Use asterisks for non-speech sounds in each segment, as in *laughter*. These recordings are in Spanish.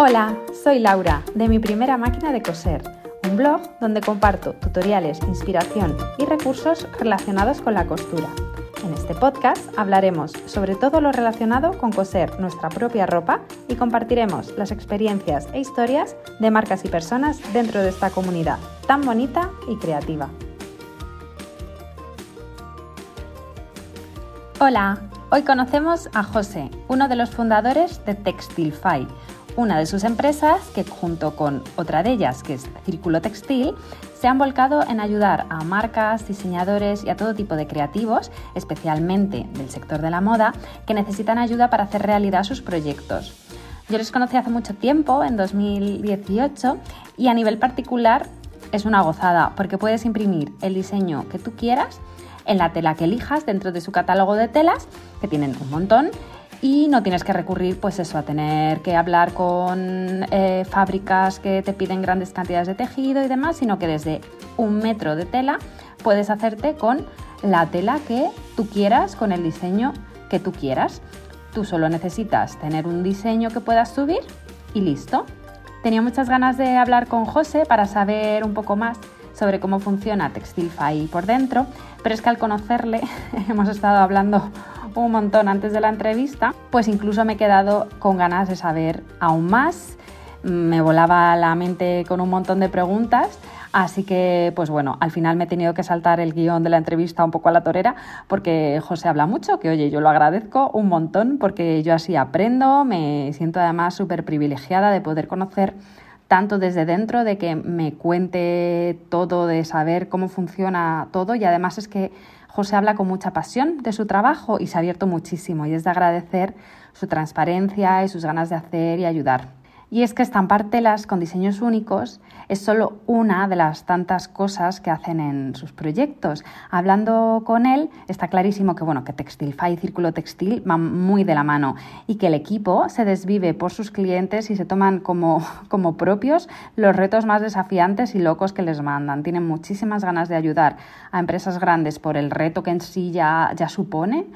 Hola, soy Laura, de mi primera máquina de coser, un blog donde comparto tutoriales, inspiración y recursos relacionados con la costura. En este podcast hablaremos sobre todo lo relacionado con coser nuestra propia ropa y compartiremos las experiencias e historias de marcas y personas dentro de esta comunidad tan bonita y creativa. Hola, hoy conocemos a José, uno de los fundadores de Textilfy, una de sus empresas que junto con otra de ellas, que es Círculo Textil, se han volcado en ayudar a marcas, diseñadores y a todo tipo de creativos, especialmente del sector de la moda, que necesitan ayuda para hacer realidad sus proyectos. Yo les conocí hace mucho tiempo, en 2018, y a nivel particular es una gozada porque puedes imprimir el diseño que tú quieras en la tela que elijas dentro de su catálogo de telas, que tienen un montón, y no tienes que recurrir pues eso a tener que hablar con eh, fábricas que te piden grandes cantidades de tejido y demás sino que desde un metro de tela puedes hacerte con la tela que tú quieras con el diseño que tú quieras. Tú solo necesitas tener un diseño que puedas subir y listo. Tenía muchas ganas de hablar con José para saber un poco más sobre cómo funciona Textilfy por dentro pero es que al conocerle *laughs* hemos estado hablando un montón antes de la entrevista, pues incluso me he quedado con ganas de saber aún más. Me volaba la mente con un montón de preguntas. Así que, pues bueno, al final me he tenido que saltar el guion de la entrevista un poco a la torera porque José habla mucho, que oye, yo lo agradezco un montón porque yo así aprendo, me siento además súper privilegiada de poder conocer tanto desde dentro, de que me cuente todo, de saber cómo funciona todo y además es que José habla con mucha pasión de su trabajo y se ha abierto muchísimo y es de agradecer su transparencia y sus ganas de hacer y ayudar. Y es que estampar telas con diseños únicos es solo una de las tantas cosas que hacen en sus proyectos. Hablando con él, está clarísimo que, bueno, que Textilfy y Círculo Textil van muy de la mano y que el equipo se desvive por sus clientes y se toman como, *laughs* como propios los retos más desafiantes y locos que les mandan. Tienen muchísimas ganas de ayudar a empresas grandes por el reto que en sí ya, ya supone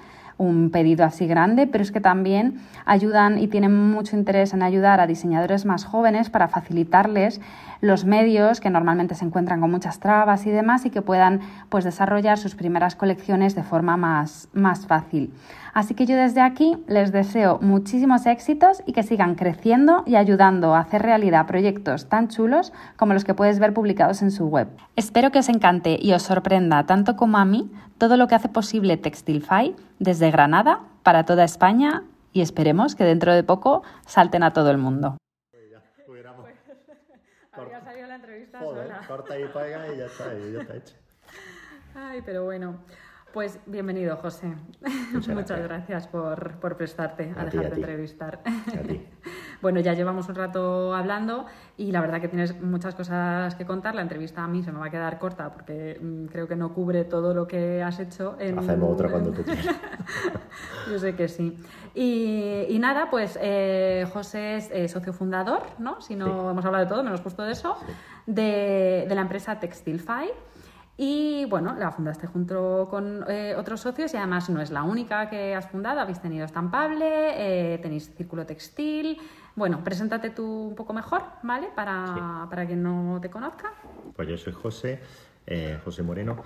un pedido así grande, pero es que también ayudan y tienen mucho interés en ayudar a diseñadores más jóvenes para facilitarles los medios que normalmente se encuentran con muchas trabas y demás y que puedan pues desarrollar sus primeras colecciones de forma más, más fácil. Así que yo desde aquí les deseo muchísimos éxitos y que sigan creciendo y ayudando a hacer realidad proyectos tan chulos como los que puedes ver publicados en su web. Espero que os encante y os sorprenda tanto como a mí todo lo que hace posible Textilfy desde Granada para toda España y esperemos que dentro de poco salten a todo el mundo. salido Corta y pega y ya está, y ya está hecho. Ay, pero bueno. Pues bienvenido, José. Muchas, *laughs* gracias. por, prestarte a, dejarte entrevistar. *laughs* bueno, ya llevamos un rato hablando y la verdad que tienes muchas cosas que contar. La entrevista a mí se me va a quedar corta porque mm, creo que no cubre todo lo que has hecho. En... Hacemos otra cuando *laughs* tú quieras. Yo sé que sí. Y, nada, pues eh, José es eh, socio fundador, ¿no? Si no hemos hablado de todo, menos justo de eso, de, de la empresa Textilfy. Y bueno, la fundaste junto con eh, otros socios y además no es la única que has fundado, habéis tenido estampable, eh, tenéis círculo textil. Bueno, preséntate tú un poco mejor, ¿vale? Para, para quien no te conozca. Pues yo soy José, eh, José Moreno.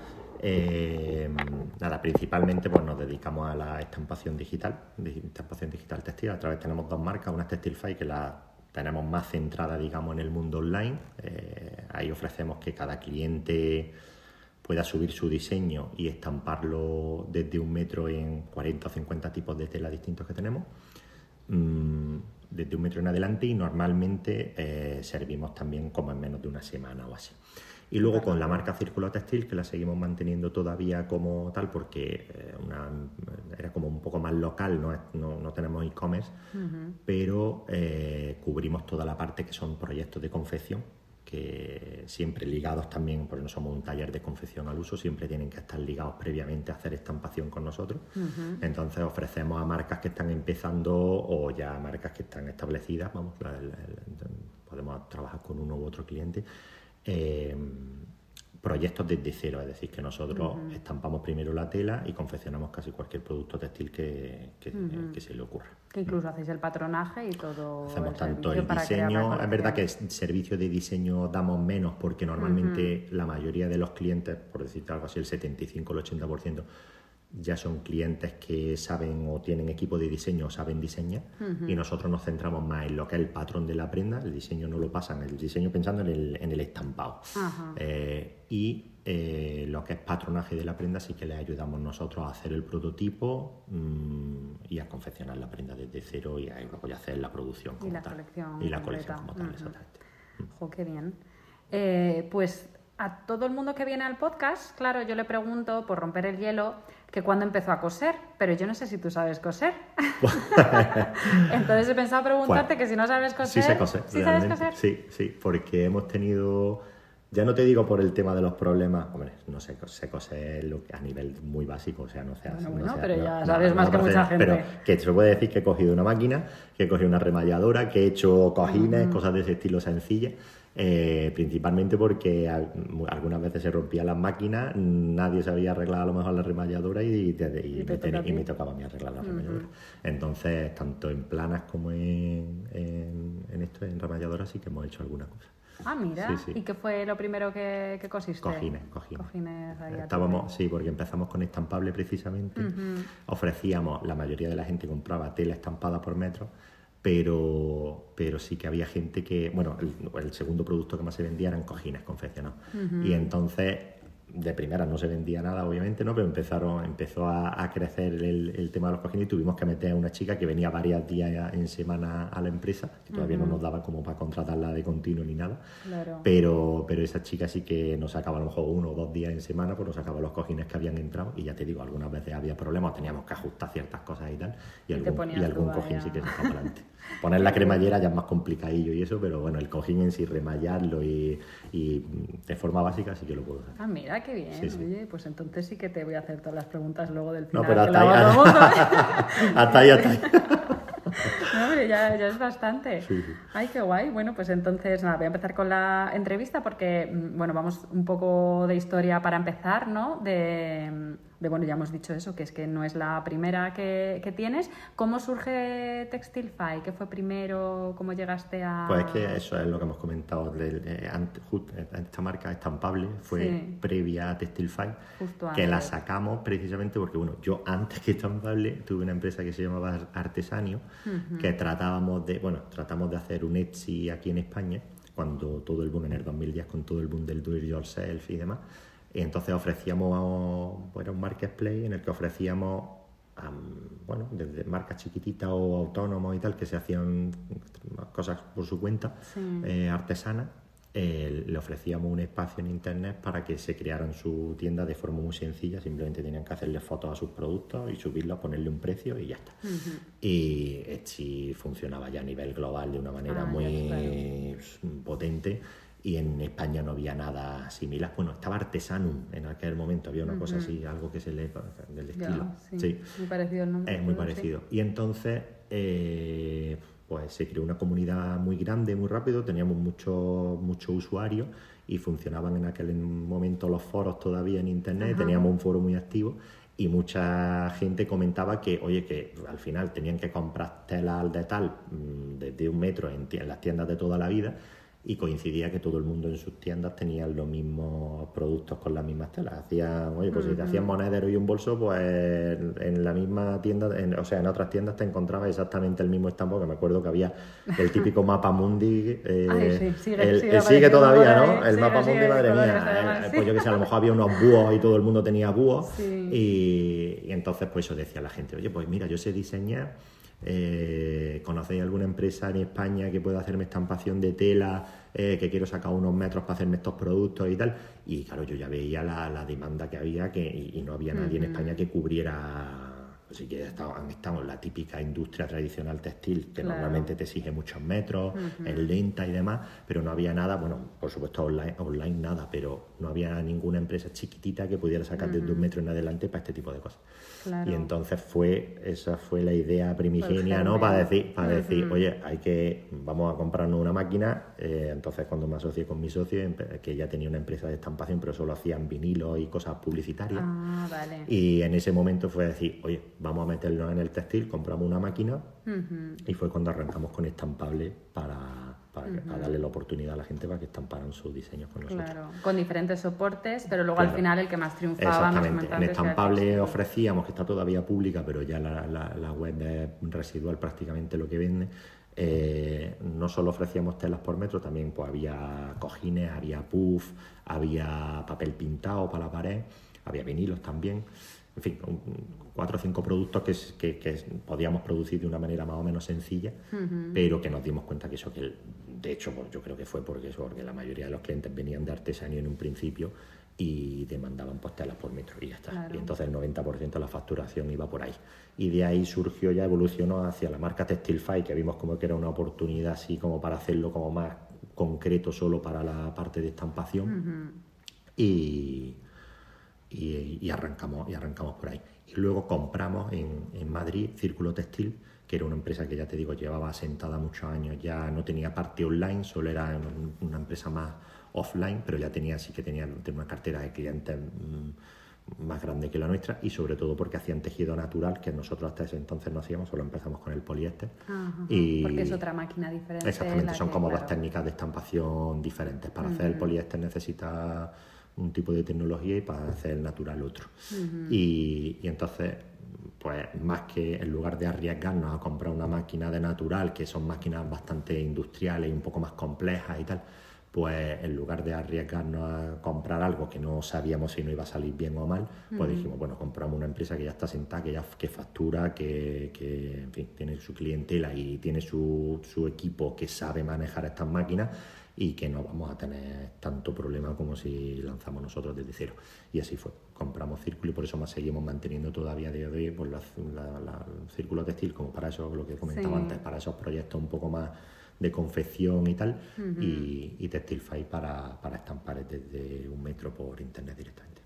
nada, principalmente pues nos dedicamos a la estampación digital, estampación digital textil. A través tenemos dos marcas, una es Textilfy que la tenemos más centrada, digamos, en el mundo online. ahí ofrecemos que cada cliente pueda subir su diseño y estamparlo desde un metro en 40 o 50 tipos de tela distintos que tenemos, mm, desde un metro en adelante y normalmente eh, servimos también como en menos de una semana o así. Y luego con la marca Círculo Textil, que la seguimos manteniendo todavía como tal, porque eh, era como un poco más local, no, no, tenemos e-commerce, pero eh, cubrimos toda la parte que son proyectos de confección, que siempre ligados también, porque no somos un taller de confección al uso, siempre tienen que estar ligados previamente a hacer estampación con nosotros. Entonces ofrecemos a marcas que están empezando o ya marcas que están establecidas, vamos, podemos trabajar con uno u otro cliente. Eh, proyectos desde cero, es decir, que nosotros estampamos primero la tela y confeccionamos casi cualquier producto textil que, que, se le ocurra. Que incluso hacéis el patronaje y todo. Hacemos tanto el diseño, es verdad que el servicio de diseño damos menos porque normalmente la mayoría de los clientes, por decirte algo así, el 75 o el 80%, ya son clientes que saben o tienen equipo de diseño o saben diseñar y nosotros nos centramos más en lo que es el patrón de la prenda, el diseño no lo pasan, el diseño pensando en el, en el estampado. Eh, y eh, lo que es patronaje de la prenda sí que le ayudamos nosotros a hacer el prototipo mm, y a confeccionar la prenda desde cero y a, hacer la producción como y la Colección y la colección como tal, exactamente. Jo, qué bien. Eh, pues a todo el mundo que viene al podcast, claro, yo le pregunto, por romper el hielo, que cuando empezó a coser, pero yo no sé si tú sabes coser. *laughs* Entonces he pensado preguntarte que si no sabes coser. Sí sé coser. ¿Sí sabes coser? Sí, sí, porque hemos tenido. Ya no te digo por el tema de los problemas, hombre, no sé, sé coser a nivel muy básico, o sea, no sé Bueno, bueno pero ya sabes más que mucha gente. Pero que se puede decir que he cogido una máquina, que he cogido una remalladora, que he hecho cojines, cosas de ese estilo sencillas eh, principalmente porque algunas veces se rompían las máquinas, nadie sabía arreglar a lo mejor la remalladora y, me, tocaba a mí arreglar la remalladora. Entonces, tanto en planas como en, en, esto, en remalladora, sí que hemos hecho alguna cosa. Ah, mira. ¿Y qué fue lo primero que, que cosiste? Cojines, cojines. Estábamos, sí, porque empezamos con estampable precisamente. Ofrecíamos, la mayoría de la gente compraba tela estampada por metro pero, pero sí que había gente que, bueno, el, segundo producto que más se vendía eran cojines confeccionados. Y entonces de primera no se vendía nada, obviamente, ¿no? Pero empezaron, empezó a, crecer el, tema de los cojines y tuvimos que meter a una chica que venía varios días en semana a la empresa, que todavía no nos daba como para contratarla de continuo ni nada. Pero, pero esa chica sí que nos sacaba a lo mejor uno o dos días en semana, pues nos sacaba los cojines que habían entrado y ya te digo, algunas veces había problemas, teníamos que ajustar ciertas cosas y tal, y, algún, y algún cojín sí que se sacaba adelante. *laughs* Poner la cremallera ya es más complicadillo y eso, pero bueno, el cojín en sí, remallarlo y, de forma básica sí que lo puedo hacer. Ah, mira, qué bien. Oye, pues entonces sí que te voy a hacer todas las preguntas luego del final. No, pero hasta ahí, hasta ahí, hasta ahí. *laughs* No, hombre, ya, ya, es bastante. Ay, qué guay. Bueno, pues entonces, nada, voy a empezar con la entrevista porque, mm, bueno, vamos un poco de historia para empezar, ¿no? De, de, bueno, ya hemos dicho eso, que es que no es la primera que, que tienes. ¿Cómo surge Textilfy? ¿Qué fue primero? ¿Cómo llegaste a...? Pues es que eso es lo que hemos comentado. esta marca estampable fue previa a Textilfy, que la sacamos precisamente porque, bueno, yo antes que estampable tuve una empresa que se llamaba Artesanio, que tratábamos de, bueno, tratamos de hacer un Etsy aquí en España, cuando todo el boom en el 2010, con todo el boom del do it yourself y demás, entonces ofrecíamos, bueno, un marketplace en el que ofrecíamos, bueno, desde marcas chiquititas o autónomos y tal, que se hacían cosas por su cuenta, eh, artesanas, eh, le ofrecíamos un espacio en internet para que se crearan su tienda de forma muy sencilla, simplemente tenían que hacerle fotos a sus productos y subirlos, ponerle un precio y ya está. Y Etsy funcionaba ya a nivel global de una manera ah, muy potente y en España no había nada similar. Bueno, estaba Artesanum en aquel momento, había una cosa así, algo que se le del estilo. sí. Muy parecido el nombre. Es muy parecido. Y entonces, eh, pues se creó una comunidad muy grande, muy rápido, teníamos muchos mucho usuarios y funcionaban en aquel momento los foros todavía en internet, teníamos un foro muy activo y mucha gente comentaba que, oye, que al final tenían que comprar telas de tal, mm, de un metro en las tiendas de toda la vida y coincidía que todo el mundo en sus tiendas tenía los mismos productos con las mismas telas. Hacían, oye, pues si te hacían monedero y un bolso, pues en la misma tienda, o sea, en otras tiendas te encontrabas exactamente el mismo estampo, que me acuerdo que había el típico *laughs* mapa mundi, eh, sigue, todavía, ¿no? El mapa mundi, madre mía. Eh, pues yo que sé, a lo mejor había unos búhos y todo el mundo tenía búhos. Y, y entonces, pues eso decía la gente, oye, pues mira, yo sé diseñar eh, ¿Conocéis alguna empresa en España que pueda hacerme estampación de tela, eh, que quiero sacar unos metros para hacerme estos productos y tal? Y claro, yo ya veía la, demanda que había que, y, no había nadie en España que cubriera pues sí que estamos en la típica industria tradicional textil, que normalmente te exige muchos metros, es lenta y demás, pero no había nada, bueno, por supuesto online, online nada, pero no había ninguna empresa chiquitita que pudiera sacar desde un metro en adelante para este tipo de cosas. Y entonces fue, esa fue la idea primigenia, ¿no? Para decir, para decir, oye, hay que, vamos a comprarnos una máquina. Eh, entonces cuando me asocié con mi socio, que ya tenía una empresa de estampación, pero solo hacían vinilos y cosas publicitarias. Ah, y en ese momento fue decir, oye, vamos a meternos en el textil, compramos una máquina. Y fue cuando arrancamos con estampable para para, darle la oportunidad a la gente para que estamparan sus diseños con nosotros. Claro, con diferentes soportes, pero luego al final el que más triunfaba. Exactamente. En estampable ofrecíamos, que está todavía pública, pero ya la, la, web es residual prácticamente lo que vende. Eh, no solo ofrecíamos telas por metro, también pues, había cojines, había puff, había papel pintado para la pared, había vinilos también en fin, cuatro o cinco productos que, que, podíamos producir de una manera más o menos sencilla, pero que nos dimos cuenta que eso, que de hecho pues, yo creo que fue porque eso, porque la mayoría de los clientes venían de artesanía en un principio y demandaban postelas por metro y ya está. Y entonces el 90% de la facturación iba por ahí. Y de ahí surgió, ya evolucionó hacia la marca Textilfy, que vimos como que era una oportunidad así como para hacerlo como más concreto solo para la parte de estampación. Y y, arrancamos, y arrancamos por ahí. Y luego compramos en, en, Madrid Círculo Textil, que era una empresa que ya te digo llevaba asentada muchos años, ya no tenía parte online, solo era una empresa más offline, pero ya tenía sí que tenía, una cartera de clientes mm, más grande que la nuestra y sobre todo porque hacían tejido natural que nosotros hasta ese entonces no hacíamos, solo empezamos con el poliéster. y porque es otra máquina diferente. Exactamente, son como dos técnicas de estampación diferentes. Para hacer el poliéster necesita un tipo de tecnología y para hacer el natural otro. y, entonces, pues más que en lugar de arriesgarnos a comprar una máquina de natural, que son máquinas bastante industriales y un poco más complejas y tal, pues en lugar de arriesgarnos a comprar algo que no sabíamos si no iba a salir bien o mal, pues dijimos, bueno, compramos una empresa que ya está sentada, que ya que factura, que, que en fin, tiene su clientela y tiene su, su equipo que sabe manejar estas máquinas y que no vamos a tener tanto problema como si lanzamos nosotros desde cero. Y así fue. Compramos Círculo y por eso más seguimos manteniendo todavía de hoy pues, la, Círculo Textil como para eso, lo que comentaba antes, para esos proyectos un poco más de confección y tal, y, y Textilfy para, para estampar desde un metro por internet directamente.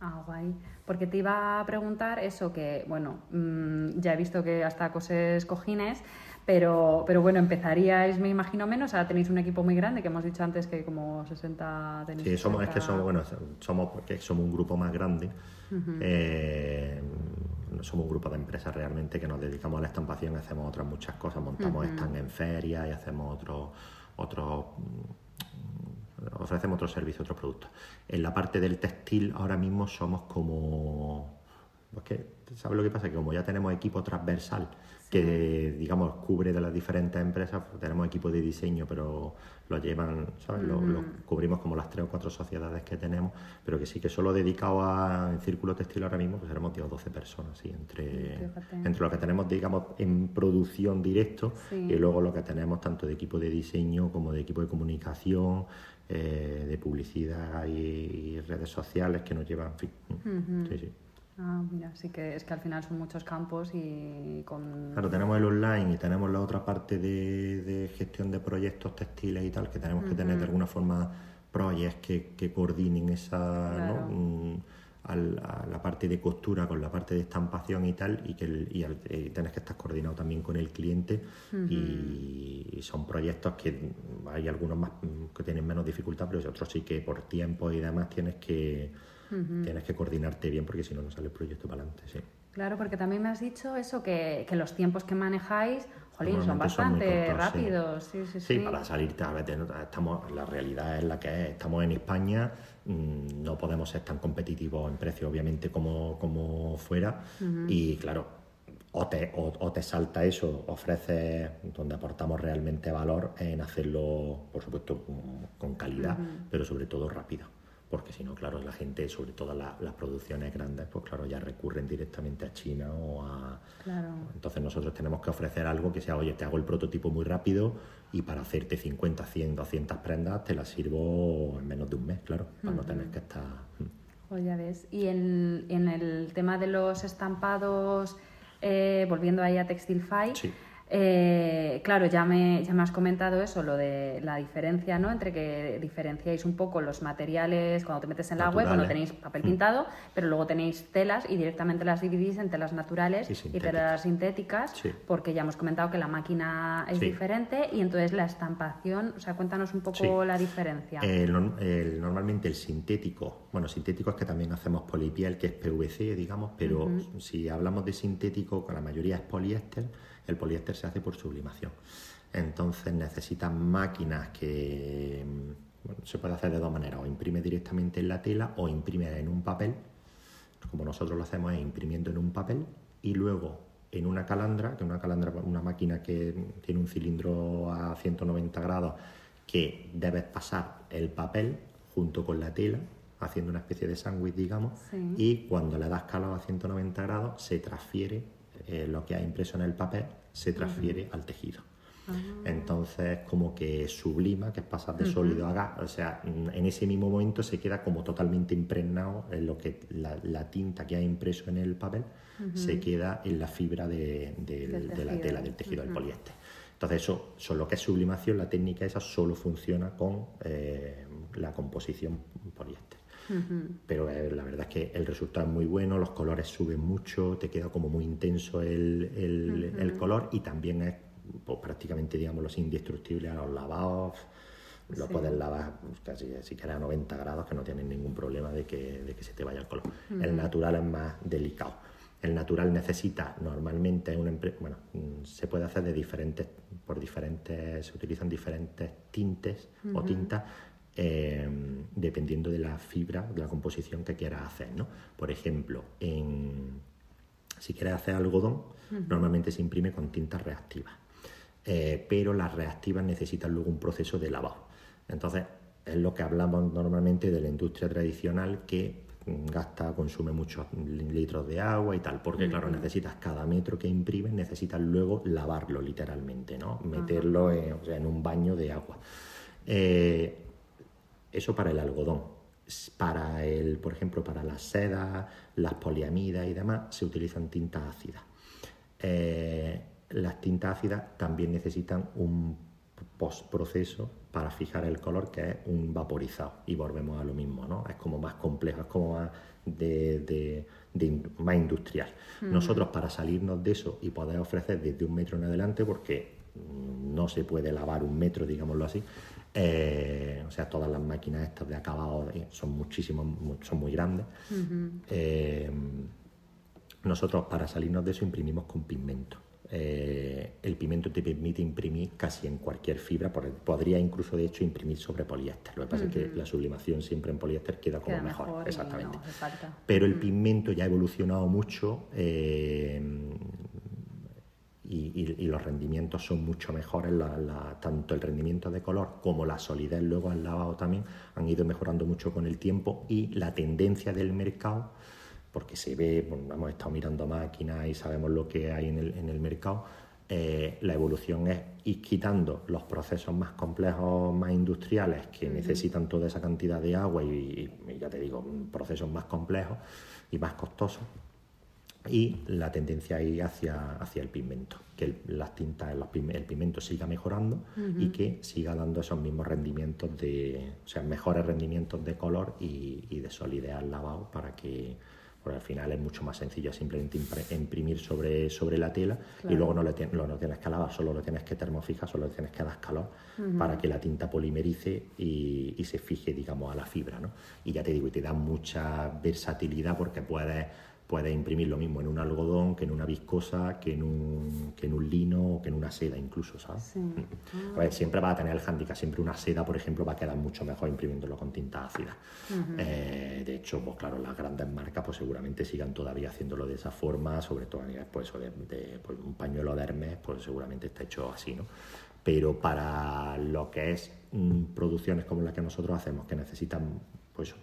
Ah, guay. Porque te iba a preguntar eso que, bueno, mm, ya he visto que hasta coses cojines, pero, pero bueno, empezaríais, me imagino, menos. Ahora tenéis un equipo muy grande, que hemos dicho antes que como 60 tenéis. Sí, somos, es que somos, bueno, somos, porque somos un grupo más grande. Eh, somos un grupo de empresas realmente que nos dedicamos a la estampación, hacemos otras muchas cosas, montamos uh en ferias y hacemos otros mm, ofrecemos otros servicios, otros productos. En la parte del textil ahora mismo somos como... ¿Sabes lo que pasa? Que como ya tenemos equipo transversal que digamos cubre de las diferentes empresas. Tenemos equipo de diseño, pero lo llevan, ¿sabes? Lo, cubrimos como las tres o cuatro sociedades que tenemos, pero que sí que solo dedicado a en círculo textil ahora mismo, pues seremos 10 o 12 personas, ¿sí? entre, entre lo que tenemos, digamos, en producción directo y luego lo que tenemos tanto de equipo de diseño como de equipo de comunicación, eh, de publicidad y, redes sociales que nos llevan, en fin. sí, sí. Ah, mira, sí que es que al final son muchos campos y con... Claro, tenemos el online y tenemos la otra parte de, gestión de proyectos textiles y tal, que tenemos que tener de alguna forma proyectos que, que coordinen esa... Mm, a la parte de costura con la parte de estampación y tal, y que y, tienes que estar coordinado también con el cliente. y, son proyectos que hay algunos más que tienen menos dificultad, pero otros sí que por tiempo y demás tienes que Tienes que coordinarte bien porque si no, no sale el proyecto para adelante. Sí. Claro, porque también me has dicho eso, que, que los tiempos que manejáis Jolín, son bastante rápidos. Sí. Sí, sí, para salirte a veces, estamos, la realidad es la que es. Estamos en España, mm, no podemos ser tan competitivos en precio, obviamente, como, como fuera. Y claro, o te, o, te salta eso, ofreces donde aportamos realmente valor en hacerlo, por supuesto, con calidad, pero sobre todo rápido porque si no, claro, la gente, sobre todo las producciones grandes, pues claro, ya recurren directamente a China o a... Claro. Entonces nosotros tenemos que ofrecer algo que sea, oye, te hago el prototipo muy rápido y para hacerte 50, 100, 200 prendas te las sirvo en menos de un mes, claro, para no tener que estar... Pues ya ves. Y en, en el tema de los estampados eh, volviendo ahí a Textilfy, Sí. Eh, claro, ya me, ya me has comentado eso, lo de la diferencia, ¿no? Entre que diferenciáis un poco los materiales cuando te metes en la web, cuando tenéis papel Mm. pintado, pero luego tenéis telas y directamente las dividís en telas naturales Y telas sintéticas, Sí. porque ya hemos comentado que la máquina es Sí. diferente y entonces la estampación, o sea, cuéntanos un poco Sí. la diferencia. El el- normalmente el sintético, bueno, sintético es que también hacemos polipiel, que es PVC, digamos, pero si hablamos de sintético, con la mayoría es poliéster, el poliéster se hace por sublimación. Entonces necesitan máquinas que bueno, se puede hacer de dos maneras, o imprime directamente en la tela o imprime en un papel, como nosotros lo hacemos es imprimiendo en un papel y luego en una calandra, que una calandra una máquina que tiene un cilindro a 190 grados que debes pasar el papel junto con la tela haciendo una especie de sándwich digamos Sí. y cuando le das calor a 190 grados se transfiere eh, lo que ha impreso en el papel se transfiere al tejido. Entonces como que sublima, que es pasar de sólido a gas, o sea, mm, en ese mismo momento se queda como totalmente impregnado en lo que la, la tinta que ha impreso en el papel se queda en la fibra de, la tela, del tejido del poliéster. Entonces eso, eso, lo que es sublimación, la técnica esa solo funciona con eh, la composición poliéster. Pero eh, la verdad es que el resultado es muy bueno, los colores suben mucho, te queda como muy intenso el, el- el color y también es pues, prácticamente, digamos, los indestructibles a los lavados. Lo Sí. puedes lavar pues, casi si quieres a 90 grados que no tienes ningún problema de que, de que se te vaya el color. El natural es más delicado. El natural necesita normalmente una bueno, se puede hacer de diferentes, por diferentes, se utilizan diferentes tintes o tintas eh, dependiendo de la fibra, de la composición que quieras hacer, ¿no? Por ejemplo, en, si quieres hacer algodón, normalmente se imprime con tintas reactivas, Eh, pero las reactivas necesitan luego un proceso de lavado. Entonces, es lo que hablamos normalmente de la industria tradicional que mm, gasta, consume muchos litros de agua y tal, porque claro, necesitas cada metro que imprimes, necesitas luego lavarlo literalmente, ¿no? Meterlo en, o sea, en un baño de agua. Eh, eso para el algodón. Para el, por ejemplo, para las sedas, las poliamidas y demás, se utilizan tintas ácidas. Eh, las tintas ácidas también necesitan un postproceso para fijar el color, que es un vaporizado. Y volvemos a lo mismo, ¿no? Es como más complejo, es como más, de, de- de in- más industrial. Nosotros, para salirnos de eso y poder ofrecer desde un metro en adelante, porque mm, no se puede lavar un metro, digámoslo así, eh, o sea, todas las máquinas estas de acabado son muchísimos, mu- son muy grandes. Eh, nosotros para salirnos de eso imprimimos con pigmento. Eh, el pigmento te permite imprimir casi en cualquier fibra, podría incluso de hecho imprimir sobre poliéster. Lo que pasa es que la sublimación siempre en poliéster queda como Queda mejor, exactamente. no. Pero el pigmento ya ha evolucionado mucho eh, y, y- y los rendimientos son mucho mejores, la- la- tanto el rendimiento de color como la solidez luego al lavado también han ido mejorando mucho con el tiempo y la tendencia del mercado, porque se ve, bueno, hemos estado mirando máquinas y sabemos lo que hay en el, en el mercado, eh, la evolución es ir quitando los procesos más complejos, más industriales, que necesitan toda esa cantidad de agua y, y ya te digo, procesos más complejos y más costosos y la tendencia ahí hacia, hacia el pigmento, que el, las tintas, los el pigmento siga mejorando y que siga dando esos mismos rendimientos de, o sea, mejores rendimientos de color y, y de solidez al lavado para que, porque al final es mucho más sencillo simplemente imprimir sobre, sobre la tela y luego no lo, lo- no tienes que lavar, solo lo tienes que termofijar, solo le tienes que dar calor para que la tinta polimerice y, y se fije, digamos, a la fibra, ¿no? Y ya te digo, y te da mucha versatilidad porque puedes puedes imprimir lo mismo en un algodón que en una viscosa, que en un, que en un lino o que en una seda incluso, ¿sabes? Sí. A ver, siempre va a tener el hándicap, siempre una seda, por ejemplo, va a quedar mucho mejor imprimiéndolo con tinta ácida. Eh, de hecho, pues claro, las grandes marcas pues seguramente sigan todavía haciéndolo de esa forma, sobre todo a nivel pues, de, pues, un pañuelo de Hermes, pues seguramente está hecho así, ¿no? Pero para lo que es mm, producciones como las que nosotros hacemos, que necesitan pues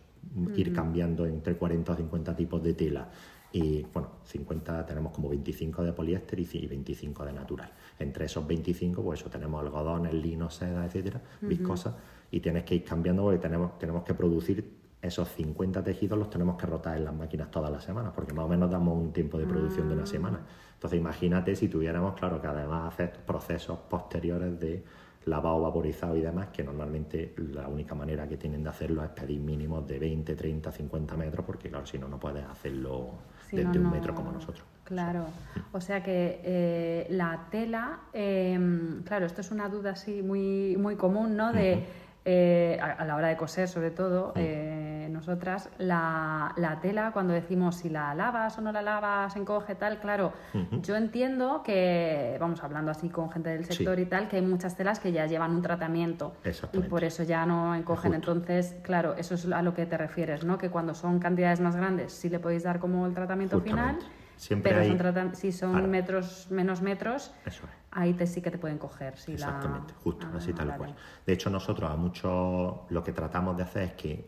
ir cambiando entre 40 o 50 tipos de tela y bueno, 50 tenemos como 25 de poliéster y ci- 25 de natural. Entre esos 25, pues eso tenemos algodones, lino, seda, etcétera, viscosas, y tienes que ir cambiando porque tenemos, tenemos que producir esos 50 tejidos los tenemos que rotar en las máquinas todas las semanas, porque más o menos damos un tiempo de producción de una Ah. semana. Entonces imagínate si tuviéramos, claro, que además hacer procesos posteriores de lavado, vaporizado y demás, que normalmente la única manera que tienen de hacerlo es pedir mínimos de 20, 30, 50 metros, porque claro, si no, no puedes hacerlo Si no, un metro como nosotros. Claro, o sea que eh, la tela, eh, claro, esto es una duda así muy, muy común, ¿no? De, eh, a, a la hora de coser, sobre todo, eh, nosotras, la, la tela, cuando decimos si la lavas o no la lavas, encoge, tal, claro, yo entiendo que, vamos hablando así con gente del Sí. sector y tal, que hay muchas telas que ya llevan un tratamiento y por eso ya no encogen. Justo. Entonces, claro, eso es a lo que te refieres, ¿no? Que cuando son cantidades más grandes sí le podéis dar como el tratamiento final. Siempre Pero hay- son si son metros menos metros, Eso es. ahí te sí que te pueden coger. Si la- Exactamente, justo, Ah, así tal vale. cual. De hecho, nosotros a muchos lo que tratamos de hacer es que,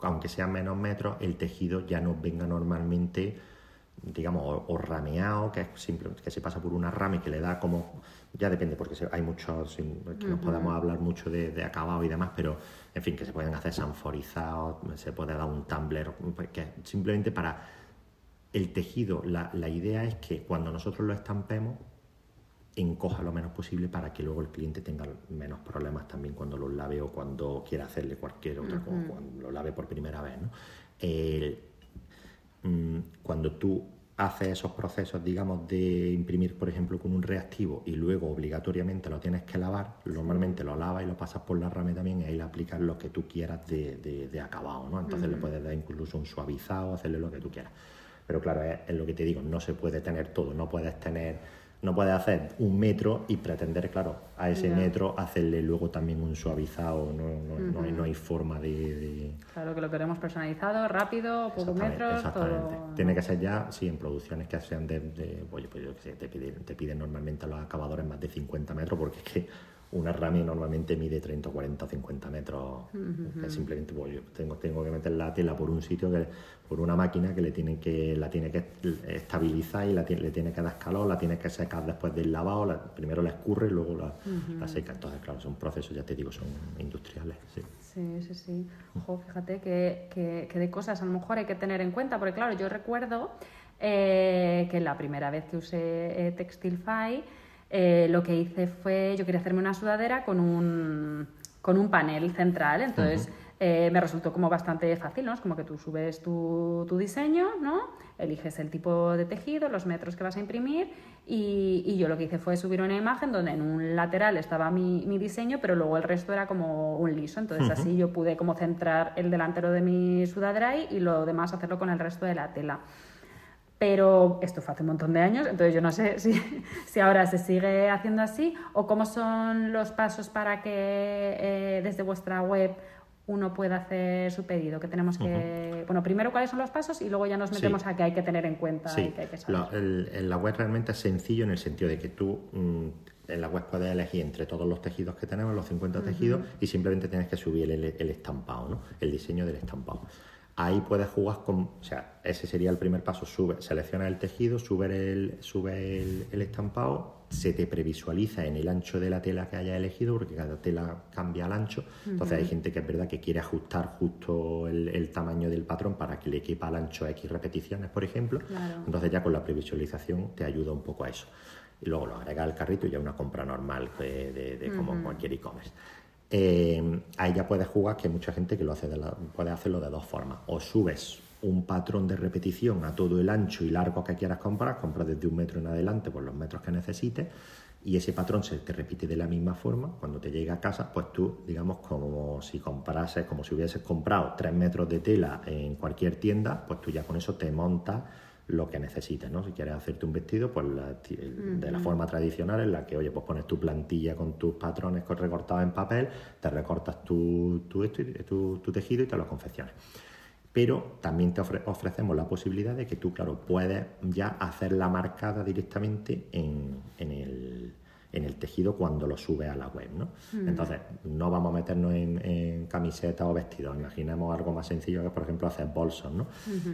aunque sean menos metros, el tejido ya nos venga normalmente, digamos, o, o rameado, que es simple, que se pasa por una rama y que le da como, ya depende, porque hay muchos, que nos podemos hablar mucho de, de acabado y demás, pero en fin, que se pueden hacer sanforizados, se puede dar un tumbler, que simplemente para el tejido, la, la idea es que cuando nosotros lo estampemos, encoja lo menos posible para que luego el cliente tenga menos problemas también cuando lo lave o cuando quiera hacerle cualquier otra cosa, cuando lo lave por primera vez. ¿no? El- mm, cuando tú haces esos procesos, digamos, de imprimir, por ejemplo, con un reactivo y luego obligatoriamente lo tienes que lavar, normalmente lo lavas y lo pasas por la rame también y ahí le aplicas lo que tú quieras de, de- de acabado, ¿no? Entonces le puedes dar incluso un suavizado, hacerle lo que tú quieras. Pero claro, es, es lo que te digo, no se puede tener todo, no puedes tener, no puedes hacer un metro y pretender, claro, a ese metro hacerle luego también un suavizado, no, no, no hay, no hay forma de- de Claro que lo queremos personalizado, rápido, pocos metros, exactamente. todo. Tiene que ser ya, sí, en producciones que sean de, de- oye, pues yo qué sé, te piden, te piden normalmente a los acabadores más de 50 metros, porque es que una rami normalmente mide 30, 40, 50 metros. simplemente, pues yo tengo, tengo que meter la tela por un sitio, que por una máquina que le tienen que, la tiene que estabilizar y la, le tiene que dar calor, la tiene que secar después del lavado, la- primero la escurre y luego la, la seca. Entonces, claro, son procesos, ya te digo, son industriales. Sí. Sí, sí, sí. Ojo, fíjate que, que- que de cosas a lo mejor hay que tener en cuenta, porque claro, yo recuerdo eh, que la primera vez que usé eh, Textilfy, eh, lo que hice fue, yo quería hacerme una sudadera con un, con un panel central, entonces eh, me resultó como bastante fácil, ¿no? Es como que tú subes tu, tu diseño, ¿no? Eliges el tipo de tejido, los metros que vas a imprimir y, y yo lo que hice fue subir una imagen donde en un lateral estaba mi, mi diseño, pero luego el resto era como un liso, entonces así yo pude como centrar el delantero de mi sudadera y lo demás hacerlo con el resto de la tela. Pero esto fue hace un montón de años, entonces yo no sé si, *laughs* si ahora se sigue haciendo así o cómo son los pasos para que eh, desde vuestra web uno pueda hacer su pedido. Que tenemos que. Bueno, primero cuáles son los pasos y luego ya nos Sí. metemos a que hay que tener en cuenta y Sí, que hay que saber. el- en la web realmente es sencillo en el sentido de que tú mm, en la web puedes elegir entre todos los tejidos que tenemos, los 50 tejidos, y simplemente tienes que subir el, el estampado, ¿no? el diseño del estampado. Ahí puedes jugar con, o sea, ese sería el primer paso, sube, selecciona el tejido, sube el, sube el, el estampado, se te previsualiza en el ancho de la tela que hayas elegido, porque cada tela cambia al ancho, entonces hay gente que es verdad que quiere ajustar justo el, el tamaño del patrón para que le quepa al ancho X repeticiones, por ejemplo, Claro. entonces ya con la previsualización te ayuda un poco a eso. Y luego lo agregas al carrito y ya una compra normal de, de- de como cualquier e-commerce. Eh, ahí ya puedes jugar, que hay mucha gente que lo hace de la- puede hacerlo de dos formas. O subes un patrón de repetición a todo el ancho y largo que quieras comprar, compras desde un metro en adelante por los metros que necesites, y ese patrón se te repite de la misma forma. Cuando te llegue a casa, pues tú, digamos, como si comprases, como si hubieses comprado tres metros de tela en cualquier tienda, pues tú ya con eso te montas lo que necesites, ¿no? Si quieres hacerte un vestido, pues la de la forma tradicional en la que, oye, pues pones tu plantilla con tus patrones co- recortados en papel, te recortas tu, tu, tu, tu tejido y te lo confeccionas. Pero también te ofre- ofrecemos la posibilidad de que tú, claro, puedes ya hacer la marcada directamente en, en el, en el tejido cuando lo subes a la web, ¿no? Entonces, no vamos a meternos en, en camisetas o vestidos. Imaginemos algo más sencillo que, por ejemplo, hacer bolsos, ¿no?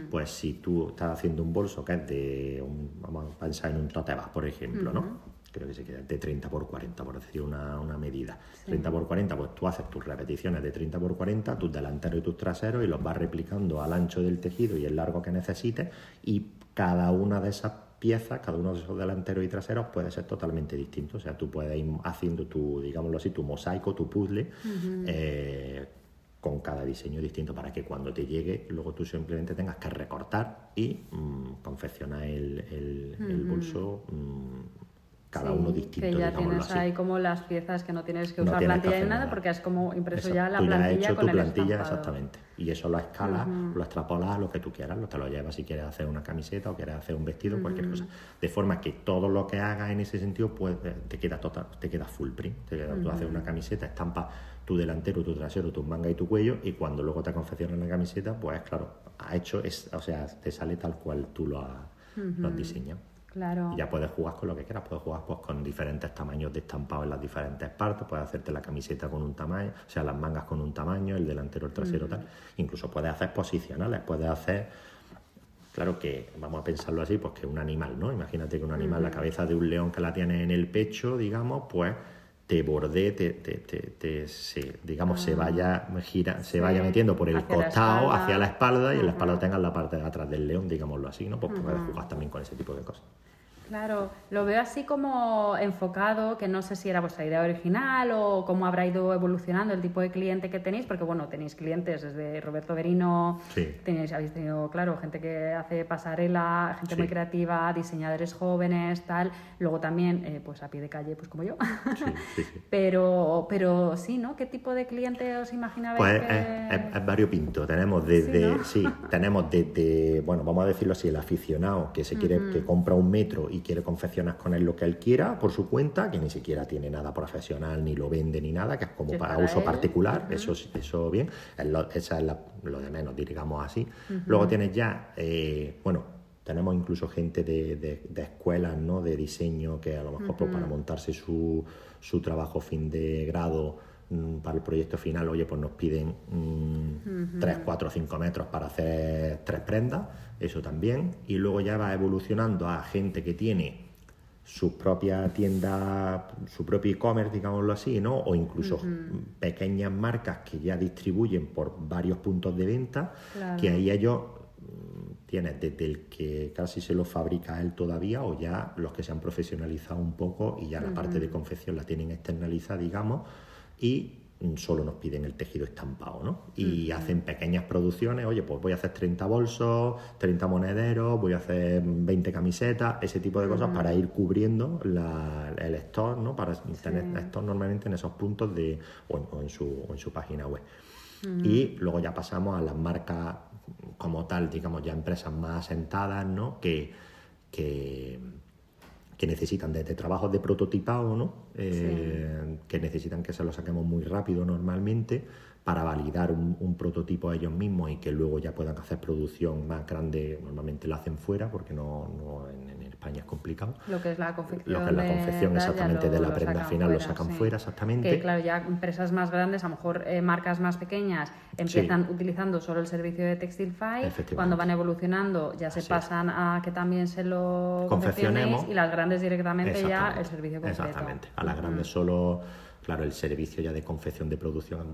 Pues si tú estás haciendo un bolso que es de, un- vamos a pensar en un tote bag, por ejemplo, ¿no? creo que se queda de 30 por 40, por decir una, una medida. 30 por 40, pues tú haces tus repeticiones de 30 por 40, tus delanteros y tus traseros, y los vas replicando al ancho del tejido y el largo que necesites, y cada una de esas piezas, cada uno de esos delanteros y traseros puede ser totalmente distinto. O sea, tú puedes ir haciendo tu, digámoslo así, tu mosaico, tu puzzle, eh, con cada diseño distinto para que cuando te llegue, luego tú simplemente tengas que recortar y mm, confeccionar el, el, bolso. Mm, cada uno distinto. Que ya tienes ahí como las piezas que no tienes que usar plantilla ni nada, porque es como impreso ya la plantilla. Ya hecho tu plantilla, exactamente. Y eso lo escalas, lo extrapolas a lo que tú quieras, lo te lo llevas si quieres hacer una camiseta o quieres hacer un vestido, cualquier cosa. De forma que todo lo que hagas en ese sentido, pues te queda total, te queda full print. Te queda, Tú haces una camiseta, estampa tu delantero, tu trasero, tu manga y tu cuello, y cuando luego te confeccionas la camiseta, pues claro, ha hecho, es, o sea, te sale tal cual tú lo has, lo has diseñado. Claro. Y ya puedes jugar con lo que quieras, puedes jugar pues, con diferentes tamaños de estampado en las diferentes partes, puedes hacerte la camiseta con un tamaño, o sea, las mangas con un tamaño, el delantero, el trasero, tal. Incluso puedes hacer posicionales, puedes hacer, claro que, vamos a pensarlo así, pues que un animal, ¿no? Imagínate que un animal, la cabeza de un león que la tiene en el pecho, digamos, pues te bordee, te, te, te, se, digamos, se ah. vaya gira, se vaya metiendo por el costado, hacia la espalda, y en la espalda tengas la parte de atrás del león, digámoslo así, ¿no? Pues puedes jugar también con ese tipo de cosas. Claro, lo veo así como enfocado, que no sé si era vuestra idea original o cómo habrá ido evolucionando el tipo de cliente que tenéis, porque bueno, tenéis clientes desde Roberto Berino, tenéis, habéis tenido, claro, gente que hace pasarela, gente muy creativa, diseñadores jóvenes, tal, luego también, eh, pues a pie de calle, pues como yo. *laughs* pero, pero sí, ¿no? ¿Qué tipo de cliente os imaginabais? Pues es, es, variopinto, tenemos desde, sí, tenemos desde, bueno, vamos a decirlo así, el aficionado que se quiere, que compra un metro y quiere confeccionar con él lo que él quiera por su cuenta, que ni siquiera tiene nada profesional, ni lo vende, ni nada, que es como para, uso particular, eso, eso bien, esa es lo de menos, digamos así. Luego tienes ya, eh, bueno, tenemos incluso gente de, de, escuelas ¿no? de diseño que a lo mejor pues, para montarse su, su trabajo fin de grado para el proyecto final, oye, pues nos piden 3, 4, 5 metros para hacer tres prendas eso también, y luego ya va evolucionando a gente que tiene su propia tienda, su propio e-commerce, digámoslo así, ¿no? O incluso pequeñas marcas que ya distribuyen por varios puntos de venta, que ahí ellos mm, tienen desde el que casi se lo fabrica él todavía o ya los que se han profesionalizado un poco y ya la parte de confección la tienen externalizada, digamos, y solo nos piden el tejido estampado, ¿no? Y hacen pequeñas producciones, oye, pues voy a hacer 30 bolsos, 30 monederos, voy a hacer 20 camisetas, ese tipo de cosas para ir cubriendo el stock, ¿no? Para tener stock normalmente en esos puntos de, o en, su, en su página web. Y luego ya pasamos a las marcas como tal, digamos, ya empresas más asentadas, ¿no? Que, que que necesitan de, trabajos de prototipado, ¿no? Eh, que necesitan que se lo saquemos muy rápido normalmente para validar un, prototipo a ellos mismos y que luego ya puedan hacer producción más grande. Normalmente la hacen fuera porque no, en, España es complicado. Lo que es la confección. Lo que es la confección exactamente de la prenda final lo sacan fuera exactamente. Que claro, ya empresas más grandes, a lo mejor eh, marcas más pequeñas, empiezan utilizando solo el servicio de Textilify. Cuando van evolucionando ya se pasan a que también se lo confeccionemos y las grandes directamente ya el servicio completo. Exactamente. A las grandes solo claro, el servicio ya de confección de producción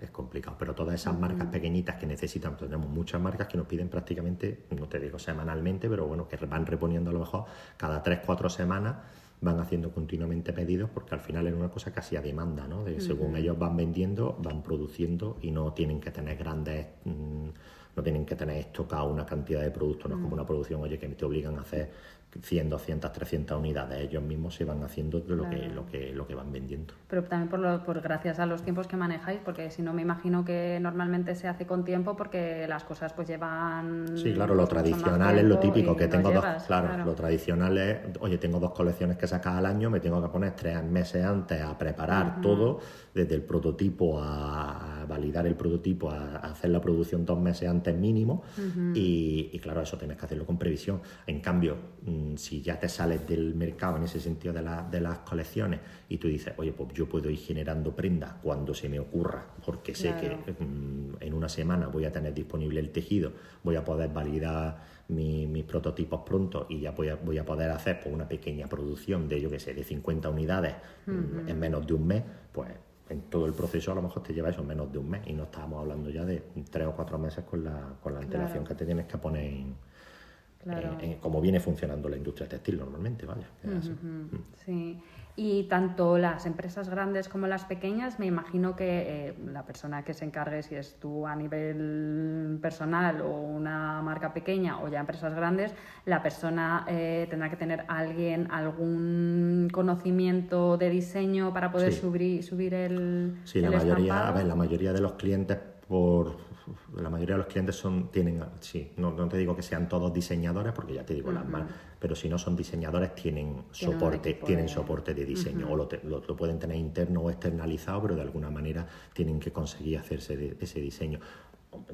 es, complicado, pero todas esas marcas pequeñitas que necesitan, pues tenemos muchas marcas que nos piden prácticamente, no te digo semanalmente, pero bueno, que van reponiendo a lo mejor cada tres, cuatro semanas van haciendo continuamente pedidos porque al final es una cosa casi a demanda, ¿no? De, según ellos van vendiendo, van produciendo y no tienen que tener grandes, mm, no tienen que tener estocado una cantidad de productos, no es como una producción, oye, que te obligan a hacer 100, 200, 300 unidades. Ellos mismos se van haciendo lo, que, lo, que, lo que van vendiendo. Pero también por, lo, por gracias a los tiempos que manejáis, porque si no me imagino que normalmente se hace con tiempo porque las cosas pues llevan... Sí, claro, lo tradicional es lo típico, que tengo dos... Claro, lo tradicional es, oye, tengo dos colecciones que sacar al año, me tengo que poner tres meses antes a preparar todo, desde el prototipo a validar el prototipo, a, hacer la producción dos meses antes mínimo y, claro, eso tienes que hacerlo con previsión. En cambio, mm, si ya te sales del mercado en ese sentido de, de las colecciones y tú dices, oye, pues yo puedo ir generando prendas cuando se me ocurra, porque sé que mm, en una semana voy a tener disponible el tejido, voy a poder validar mis prototipos pronto y ya voy a, voy a poder hacer pues, una pequeña producción de, yo que sé, de 50 unidades mm, en menos de un mes, pues en todo el proceso a lo mejor te lleva eso menos de un mes y no estábamos hablando ya de tres o cuatro meses con la, con la antelación que te tienes que poner en, como viene funcionando la industria textil normalmente, vaya. Mm. Sí. Y tanto las empresas grandes como las pequeñas, me imagino que eh, la persona que se encargue, si es tú a nivel personal o una marca pequeña o ya empresas grandes, la persona eh, tendrá que tener alguien, algún conocimiento de diseño para poder subir, subir el. Sí, la, mayoría, a ver, la mayoría de los clientes por la mayoría de los clientes son tienen sí no, no te digo que sean todos diseñadores porque ya te digo las más pero si no son diseñadores tienen soporte tienen soporte de diseño o lo, lo, pueden tener interno o externalizado pero de alguna manera tienen que conseguir hacerse ese diseño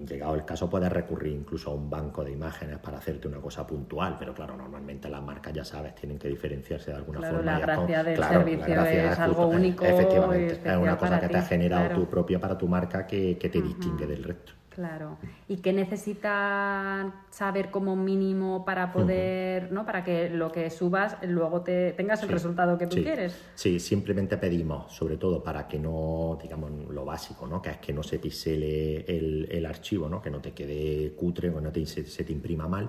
llegado el caso puedes recurrir incluso a un banco de imágenes para hacerte una cosa puntual, pero claro, normalmente las marcas ya sabes, tienen que diferenciarse de alguna claro, forma. La gracia del servicio es algo único. Efectivamente, es una cosa que te ha generado tu propia para tu marca que, te distingue del resto. Claro. ¿Y qué necesitan saber como mínimo para poder, ¿no? Para que lo que subas luego te tengas el resultado que tú quieres. Sí, simplemente pedimos, sobre todo para que no, digamos, lo básico, ¿no? Que es que no se pixele el, el archivo, ¿no? Que no te quede cutre o no te, se, te imprima mal.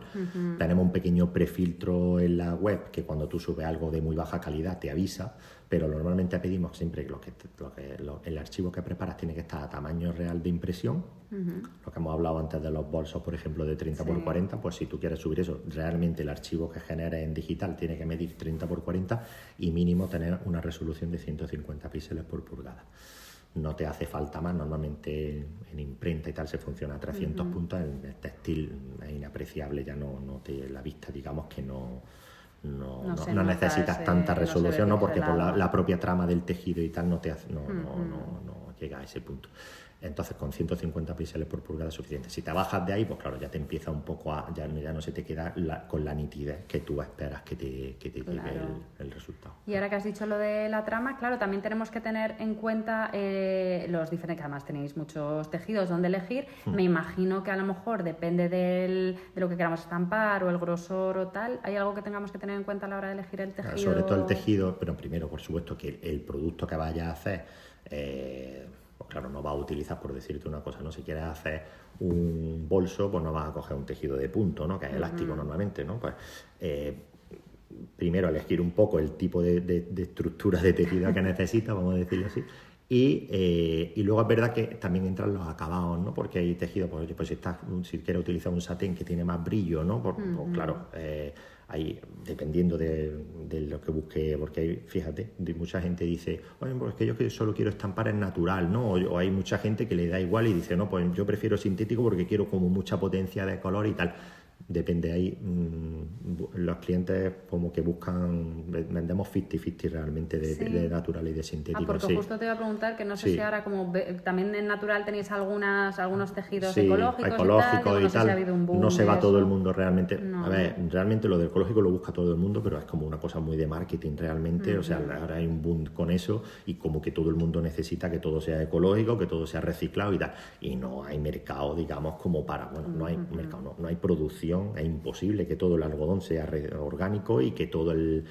Tenemos un pequeño prefiltro en la web que cuando tú subes algo de muy baja calidad te avisa pero normalmente pedimos siempre lo que, lo que el archivo que preparas tiene que estar a tamaño real de impresión. Lo que hemos hablado antes de los bolsos, por ejemplo, de 30 x 40, pues si tú quieres subir eso, realmente el archivo que genere en digital tiene que medir 30 x 40 y mínimo tener una resolución de 150 píxeles por pulgada. No te hace falta más, normalmente en imprenta y tal se funciona a 300 puntos, en el textil es inapreciable, ya no, no te, la vista digamos que no no, no, necesitas tanta resolución, ¿no? porque por la, propia trama del tejido y tal no, te hace, no, no, llega a ese punto. Entonces, con 150 píxeles por pulgada es suficiente. Si te bajas de ahí, pues claro, ya te empieza un poco a. Ya, ya no se te queda con la nitidez que tú esperas que te, que te lleve el, resultado. Y ahora que has dicho lo de la trama, claro, también tenemos que tener en cuenta eh, los diferentes. Que además tenéis muchos tejidos donde elegir. Hmm. Me imagino que a lo mejor depende del, de lo que queramos estampar o el grosor o tal. ¿Hay algo que tengamos que tener en cuenta a la hora de elegir el tejido? sobre todo el tejido, pero primero, por supuesto, que el, producto que vaya a hacer. Eh, claro, no va a utilizar, por decirte una cosa, ¿no? Si quieres hacer un bolso, pues no vas a coger un tejido de punto, ¿no? Que es elástico normalmente, ¿no? Pues eh, primero elegir un poco el tipo de, estructura de tejido que *laughs* necesitas, vamos a decirlo así, eh, y, luego es verdad que también entran los acabados, ¿no? Porque hay tejido, pues, pues si, estás, si quieres utilizar un satén que tiene más brillo, ¿no? Pues, pues claro, eh, hay, dependiendo de, lo que busque, porque hay, fíjate, mucha gente dice, oye, pues que yo solo quiero estampar en natural, ¿no? O, hay mucha gente que le da igual y dice, no, pues yo prefiero sintético porque quiero como mucha potencia de color y tal depende ahí, mm, los clientes como que buscan, vendemos 50-50 realmente de, natural y de sintético. Ah, porque justo te iba a preguntar que no sé si ahora como también en natural tenéis algunas, algunos tejidos ecológicos, ecológico y tal, no, se va todo el mundo realmente, a ver, realmente lo de ecológico lo busca todo el mundo, pero es como una cosa muy de marketing realmente, o sea, ahora hay un boom con eso y como que todo el mundo necesita que todo sea ecológico, que todo sea reciclado y tal, y no hay mercado, digamos, como para, bueno, no hay mercado, no, no hay producción es imposible que todo el algodón sea orgánico y que todo el,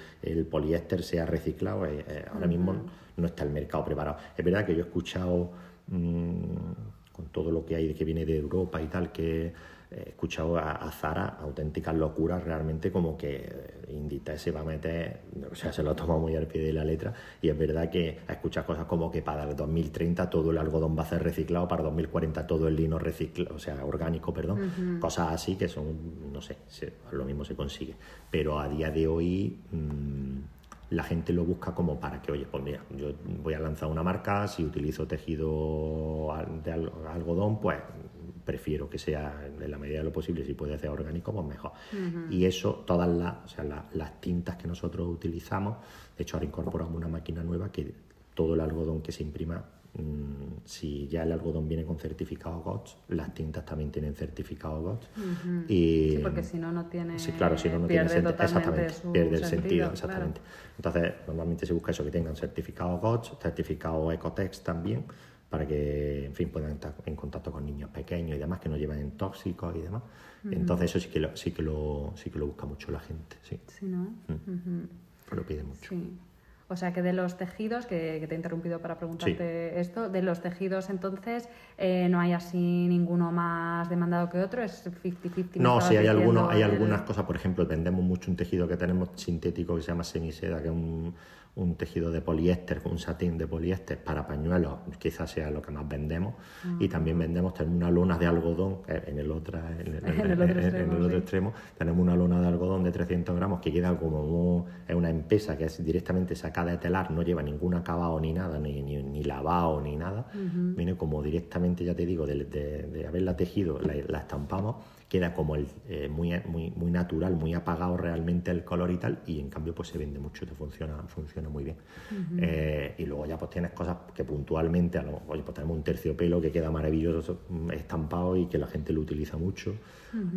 poliéster sea reciclado. Eh, eh, ahora mismo no está el mercado preparado. Es verdad que yo he escuchado mm, con todo lo que hay que viene de Europa y tal, que he escuchado a, Zara auténticas locuras realmente como que Inditex se va a meter, o sea, se lo ha tomado muy al pie de la letra y es verdad que ha escuchado cosas como que para el 2030 todo el algodón va a ser reciclado, para 2040 todo el lino reciclado, o sea, orgánico, perdón, cosas así que son, no sé, lo mismo se consigue, pero a día de hoy... Mm, la gente lo busca como para que, oye, pues mira, yo voy a lanzar una marca, si utilizo tejido de algodón, pues prefiero que sea en la medida de lo posible, si puede ser orgánico, pues mejor. Y eso, todas las, o sea, las tintas que nosotros utilizamos, de hecho ahora incorporamos una máquina nueva que todo el algodón que se imprima mm, si ya el algodón viene con certificado GOTS, las tintas también tienen certificado GOTS. y, sí, porque si no, no tiene. Sí, claro, si no, no pierde tiene exactamente, pierde el sentido, exactamente. Entonces, normalmente se busca eso, que tengan certificado GOTS, certificado Ecotex también, para que, en fin, puedan estar en contacto con niños pequeños y demás, que no lleven tóxicos y demás. Entonces, eso sí que, lo, sí, que lo, sí que lo busca mucho la gente, sí. Sí, ¿no? Lo pide mucho. Sí. O sea que de los tejidos, que, te he interrumpido para preguntarte esto, de los tejidos entonces eh, no hay así ninguno más demandado que otro, es 50-50. No, sí, hay, algunos, hay algunas cosas, por ejemplo, vendemos mucho un tejido que tenemos sintético que se llama semiseda, que es un, un tejido de poliéster, un satín de poliéster para pañuelos, quizás sea lo que más vendemos. Y también vendemos, tenemos una lona de algodón, eh, *laughs* en el, otro, extremo, tenemos una lona de algodón de 300 gramos que queda como es una empesa que es directamente sacada de telar, no lleva ningún acabado ni nada, ni, ni, lavado ni nada. Viene como directamente, ya te digo, de, haberla tejido, la estampamos queda como el, eh, muy, muy, muy natural, muy apagado realmente el color y tal, y en cambio pues se vende mucho, te funciona, funciona muy bien. Eh, y luego ya pues tienes cosas que puntualmente, a lo, oye, pues tenemos un terciopelo que queda maravilloso mm, estampado y que la gente lo utiliza mucho,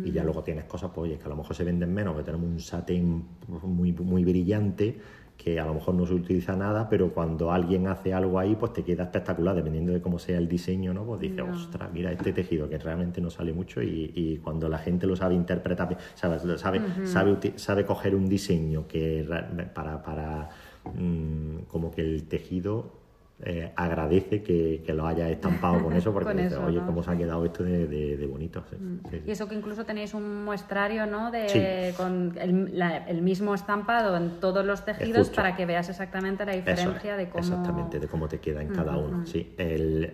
y ya luego tienes cosas, pues oye, que a lo mejor se venden menos, que tenemos un satén muy, muy brillante, que a lo mejor no se utiliza nada, pero cuando alguien hace algo ahí, pues te queda espectacular, dependiendo de cómo sea el diseño, ¿no? Pues dices, ostras, mira este tejido que realmente no sale mucho y, cuando la gente lo sabe interpretar, sabe, sabe, sabe, sabe coger un diseño que para, para mm, como que el tejido eh, agradece que, lo haya estampado con eso porque *laughs* dice, oye, cómo se ha quedado esto de, bonito. Mm. Y eso que incluso tenéis un muestrario, ¿no? De, Con el, mismo estampado en todos los tejidos para que veas exactamente la diferencia de cómo... Exactamente, de cómo te queda en cada uno. Sí,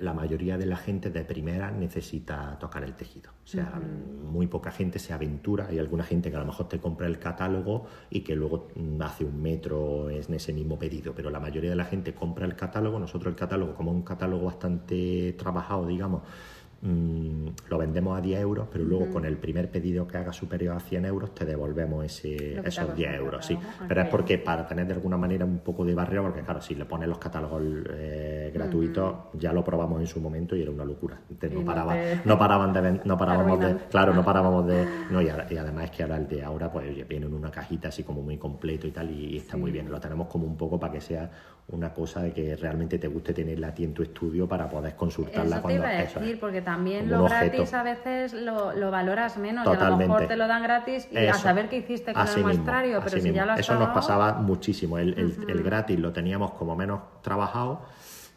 la mayoría de la gente de primera necesita tocar el tejido. O sea, muy poca gente se aventura. Hay alguna gente que a lo mejor te compra el catálogo y que luego mm, hace un metro en ese mismo pedido, pero la mayoría de la gente compra el catálogo, nosotros el catálogo como un catálogo bastante trabajado, digamos, Mm, lo vendemos a 10 euros, pero luego con el primer pedido que haga superior a 100 euros te devolvemos ese, esos 10 euros. Sí. Pero es porque para tener de alguna manera un poco de barrio, porque claro, si le pones los catálogos eh, gratuitos, ya lo probamos en su momento y era una locura. no, paraba, *laughs* no, paraban de no parábamos de, claro, no parábamos de, *laughs* no, y, además es que ahora el de ahora pues viene en una cajita así como muy completo y tal y, está muy bien. Lo tenemos como un poco para que sea una cosa de que realmente te guste tenerla a ti en tu estudio para poder consultarla eso cuando te iba a decir, porque también lo gratis a veces lo, valoras menos y a lo mejor te lo dan gratis y a saber qué hiciste con el muestrario, pero si ya lo has Eso nos pasaba muchísimo, el, el gratis lo teníamos como menos trabajado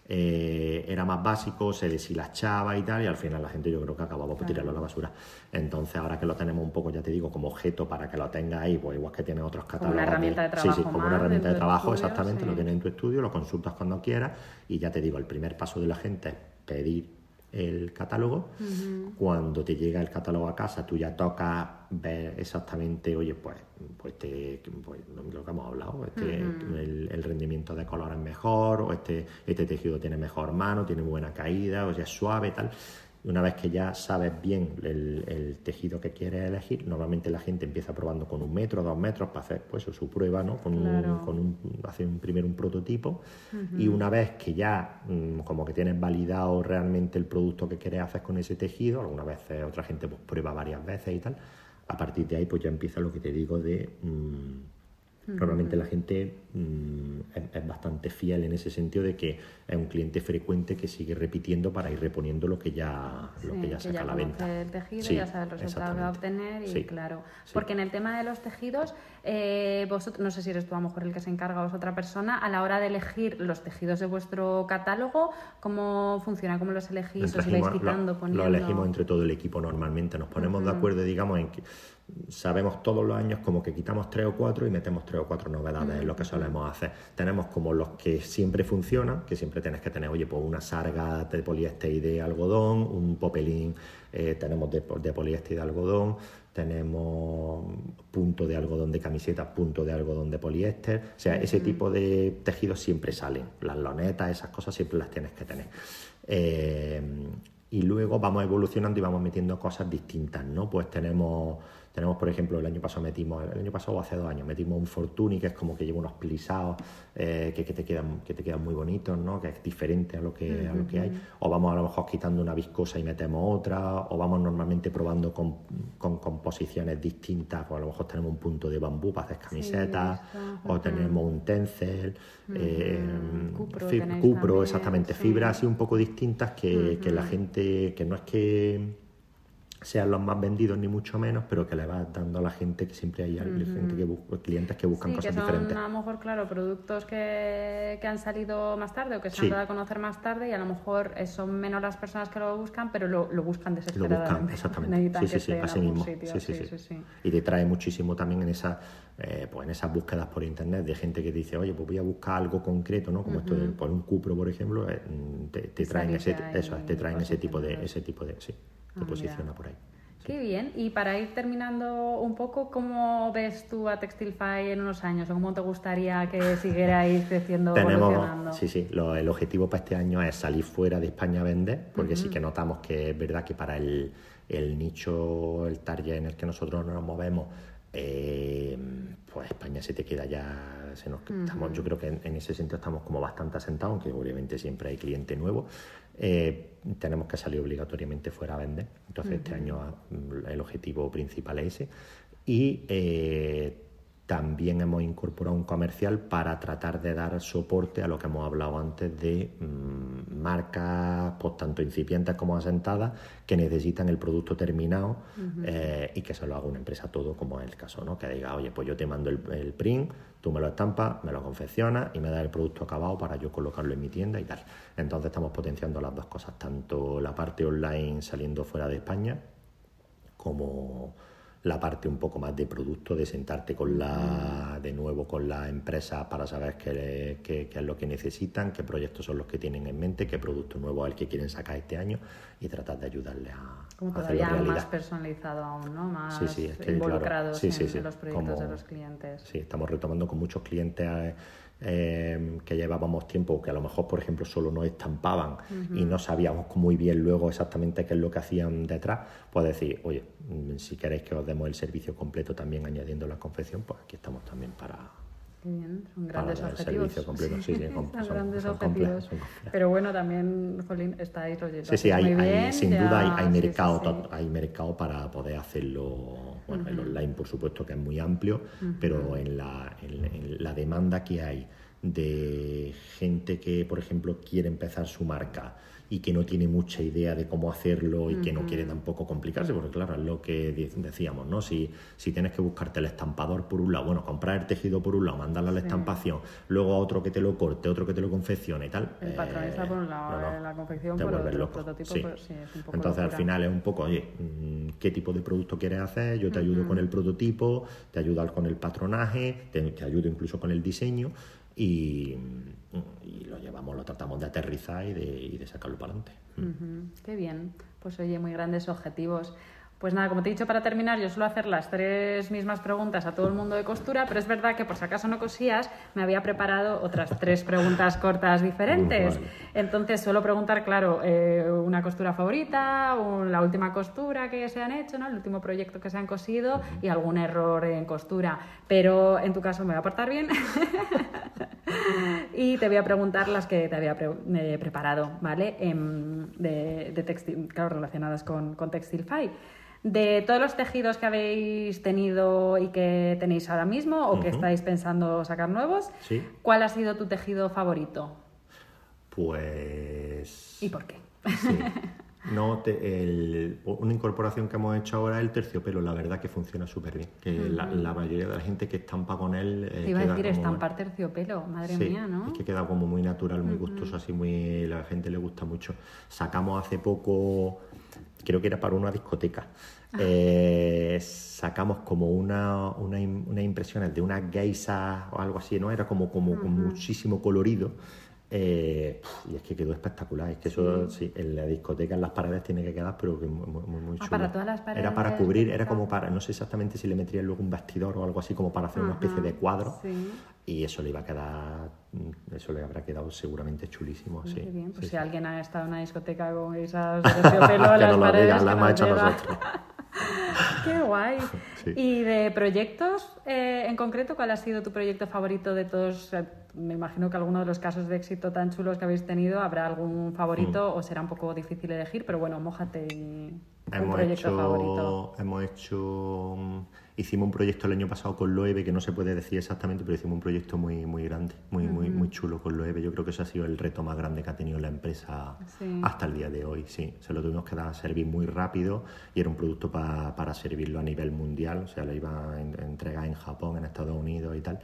eh, era más básico, se deshilachaba y tal, y al final la gente yo creo que acababa por tirarlo a la basura. Entonces, ahora que lo tenemos un poco, ya te digo, como objeto para que lo tengas ahí, pues igual que tiene otros catálogos. Como una herramienta de, trabajo. Sí, sí, como una herramienta de trabajo, exactamente, lo tienes en tu estudio, lo consultas cuando quieras, y ya te digo, el primer paso de la gente es pedir el catálogo. Cuando te llega el catálogo a casa, tú ya tocas ver exactamente, oye, pues, pues, te, pues lo que hemos hablado, este, el, rendimiento de color es mejor, o este, este tejido tiene mejor mano, tiene buena caída, o sea, es suave, tal. Una vez que ya sabes bien el, tejido que quieres elegir, normalmente la gente empieza probando con un metro, dos metros para hacer pues, su prueba, ¿no? Con, un, con un, hacer un, primero un prototipo. Y una vez que ya mm, como que tienes validado realmente el producto que quieres hacer con ese tejido, algunas veces otra gente pues, prueba varias veces y tal, a partir de ahí pues ya empieza lo que te digo de... Mm, Normalmente la gente mm, es, bastante fiel en ese sentido de que es un cliente frecuente que sigue repitiendo para ir reponiendo lo que ya, lo que ya saca a la venta. El tejido, ya sabe el resultado que va a obtener y claro. Porque en el tema de los tejidos, eh, vosotros, no sé si eres tú a lo mejor el que se encarga o es otra persona, a la hora de elegir los tejidos de vuestro catálogo, ¿cómo funciona? ¿Cómo los elegís? ¿Os vais quitando, lo, poniendo? Lo elegimos entre todo el equipo normalmente. Nos ponemos de acuerdo, digamos, en que sabemos todos los años como que quitamos tres o cuatro y metemos tres o cuatro novedades, es lo que solemos hacer. Tenemos como los que siempre funcionan, que siempre tienes que tener, oye, pues una sarga de poliéster y de algodón, un popelín, eh, tenemos de, poliéster y de algodón, tenemos punto de algodón de camiseta, punto de algodón de poliéster, o sea, ese tipo de tejidos siempre salen, las lonetas, esas cosas siempre las tienes que tener. Eh, y luego vamos evolucionando y vamos metiendo cosas distintas, ¿no? Pues tenemos Tenemos, por ejemplo, el año pasado metimos, el año pasado o hace dos años, metimos un Fortuny que es como que lleva unos plisados eh, que, que, te quedan, que te quedan muy bonitos, ¿no? Que es diferente a lo que, a lo que hay. O vamos a lo mejor quitando una viscosa y metemos otra, o vamos normalmente probando con, con composiciones distintas, pues a lo mejor tenemos un punto de bambú para hacer camisetas, o tenemos un tencel, eh, cupro, exactamente, fibras así un poco distintas que, que la gente, que no es que sean los más vendidos ni mucho menos, pero que le vas dando a la gente que siempre hay gente que clientes que buscan cosas que son, diferentes. A lo mejor, claro, productos que, que han salido más tarde o que se han dado a conocer más tarde y a lo mejor son menos las personas que lo buscan, pero lo, lo buscan desesperadamente. Lo buscan, exactamente. Sí, sí, sí, así mismo. Sí, sí, sí, Y te trae muchísimo también en esa eh, pues en esas búsquedas por internet de gente que dice, oye, pues voy a buscar algo concreto, ¿no? Como esto de, por un cupro, por ejemplo, eh, te, traen ese, eso, te traen ese tipo de, ese tipo de, sí, te ah, posiciona por ahí. Qué bien. Y para ir terminando un poco, ¿cómo ves tú a Textilfy en unos años? ¿O cómo te gustaría que siguierais creciendo, Tenemos, Sí, sí. el objetivo para este año es salir fuera de España a vender, porque sí que notamos que es verdad que para el, el nicho, el target en el que nosotros nos movemos, eh, pues España se te queda ya, se nos, estamos, yo creo que en, ese sentido estamos como bastante asentados, aunque obviamente siempre hay cliente nuevo. Eh, tenemos que salir obligatoriamente fuera a vender, entonces este año mm, el objetivo principal es ese. Y eh, también hemos incorporado un comercial para tratar de dar soporte a lo que hemos hablado antes de mm, marcas, pues tanto incipientes como asentadas, que necesitan el producto terminado eh, y que se lo haga una empresa todo, como es el caso, ¿no? Que diga, oye, pues yo te mando el, print, tú me lo estampas, me lo confeccionas y me das el producto acabado para yo colocarlo en mi tienda y tal. Entonces estamos potenciando las dos cosas, tanto la parte online saliendo fuera de España, como la parte un poco más de producto, de sentarte con la, de nuevo con la empresa para saber qué, qué, es lo que necesitan, qué proyectos son los que tienen en mente, qué producto nuevo es el que quieren sacar este año y tratar de ayudarle a, como todavía más personalizado aún, ¿no? Más involucrados en los proyectos de los clientes. Sí, estamos retomando con muchos clientes eh, que llevábamos tiempo, que a lo mejor, por ejemplo, solo nos estampaban y no sabíamos muy bien luego exactamente qué es lo que hacían detrás, pues decir, oye, mm, si queréis que os demos el servicio completo también añadiendo la confección, pues aquí estamos también para, Bien, *laughs* son grandes objetivos. Completo. Sí, sí, son, grandes objetivos. Pero bueno, también, Jolín, estáis lo Sí, sí, hay, sin duda hay, mercado, hay mercado para poder hacerlo. Bueno, el online, por supuesto, que es muy amplio, pero en la, en la demanda que hay de gente que, por ejemplo, quiere empezar su marca y que no tiene mucha idea de cómo hacerlo y que no quiere tampoco complicarse, porque claro, es lo que decíamos, ¿no? Si, si tienes que buscarte el estampador por un lado, bueno, comprar el tejido por un lado, mandarlo a la estampación, luego a otro que te lo corte, otro que te lo confeccione y tal. El patronista por un lado, la confección por otro, el prototipo sí. sí, es un poco Entonces al final es un poco, oye, mm, ¿qué tipo de producto quieres hacer? Yo te ayudo con el prototipo, te ayudo con el patronaje, te, te ayudo incluso con el diseño y, lo llevamos, lo tratamos de aterrizar y de, y de sacarlo para adelante. Qué bien, pues oye, muy grandes objetivos. Pues nada, como te he dicho para terminar, yo suelo hacer las tres mismas preguntas a todo el mundo de costura, pero es verdad que por si acaso no cosías, me había preparado otras tres preguntas *laughs* cortas diferentes. Entonces suelo preguntar, claro, eh, una costura favorita, la última costura que se han hecho, ¿no? el último proyecto que se han cosido y algún error en costura. Pero en tu caso me voy a portar bien *laughs* y te voy a preguntar las que te había eh, preparado, ¿vale? Em, de, de textil, claro, relacionadas con, con Textilfy. De todos los tejidos que habéis tenido y que tenéis ahora mismo o que estáis pensando sacar nuevos, ¿cuál ha sido tu tejido favorito? Pues... ¿Y por qué? *laughs* No, una incorporación que hemos hecho ahora es el terciopelo, la verdad que funciona súper bien. Que la, mayoría de la gente que estampa con él. Eh, Te iba a decir estampar terciopelo, madre mía, ¿no? Es que queda como muy natural, muy gustoso, así muy. La gente le gusta mucho. Sacamos hace poco creo que era para una discoteca. Eh, sacamos como una, una, unas impresiones de una geisa o algo así, ¿no? Era como, como con muchísimo colorido. Eh, y es que quedó espectacular. Es que eso, sí. en la discoteca, en las paredes tiene que quedar, pero que muy, muy, muy ah, chulo. para todas las paredes. Era para cubrir, era como para, no sé exactamente si le metería luego un vestidor o algo así, como para hacer una especie de cuadro. Y eso le iba a quedar, eso le habrá quedado seguramente chulísimo. sí, bien. Pues si alguien ha estado en una discoteca con esas *laughs* terciopelo, las paredes. la hemos hecho nosotros. *laughs* *laughs* Qué guay. ¿Y de proyectos eh, en concreto, cuál ha sido tu proyecto favorito de todos? Me imagino que alguno de los casos de éxito tan chulos que habéis tenido habrá algún favorito mm. o será un poco difícil elegir, pero bueno, mójate y un proyecto favorito. Hemos hecho Hicimos un proyecto el año pasado con Loewe, que no se puede decir exactamente, pero hicimos un proyecto muy, muy grande, muy, muy, muy chulo con Loewe. Yo creo que ese ha sido el reto más grande que ha tenido la empresa hasta el día de hoy. Sí, se lo tuvimos que dar a servir muy rápido y era un producto para servirlo a nivel mundial. O sea, lo iba a entregar en Japón, en Estados Unidos y tal.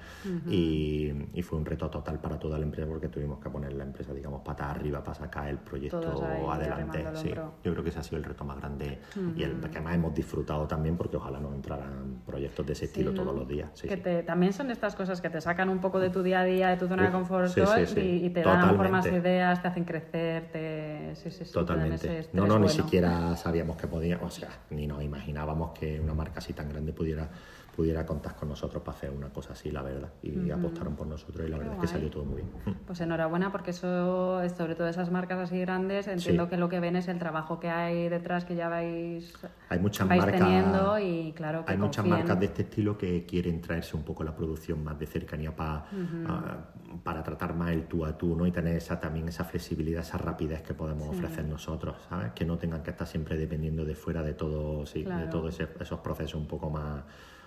y, fue un reto total para toda la empresa porque tuvimos que poner la empresa, digamos, pata arriba para sacar el proyecto adelante. Sí, yo creo que ese ha sido el reto más grande y el que más hemos disfrutado también porque ojalá nos entraran proyectos de ese estilo todos los días. que también son estas cosas que te sacan un poco de tu día a día, de tu zona de confort y, te dan a lo mejor más ideas, te hacen crecer, te... Totalmente. no, no, ni siquiera sabíamos que podíamos, o sea, ni nos imaginábamos que una marca así tan grande pudiera pudiera contar con nosotros para hacer una cosa así, la verdad. Y apostaron por nosotros y la verdad es que salió todo muy bien. *laughs* Pues enhorabuena porque eso, sobre todo esas marcas así grandes, entiendo que lo que ven es el trabajo que hay detrás que ya vais, hay muchas marcas, teniendo y claro Hay muchas marcas de este estilo que quieren traerse un poco la producción más de cercanía para, para tratar más el tú a tú ¿no? y tener esa, también esa flexibilidad, esa rapidez que podemos ofrecer nosotros, ¿sabes? Que no tengan que estar siempre dependiendo de fuera de todo, sí, de todos esos procesos un poco más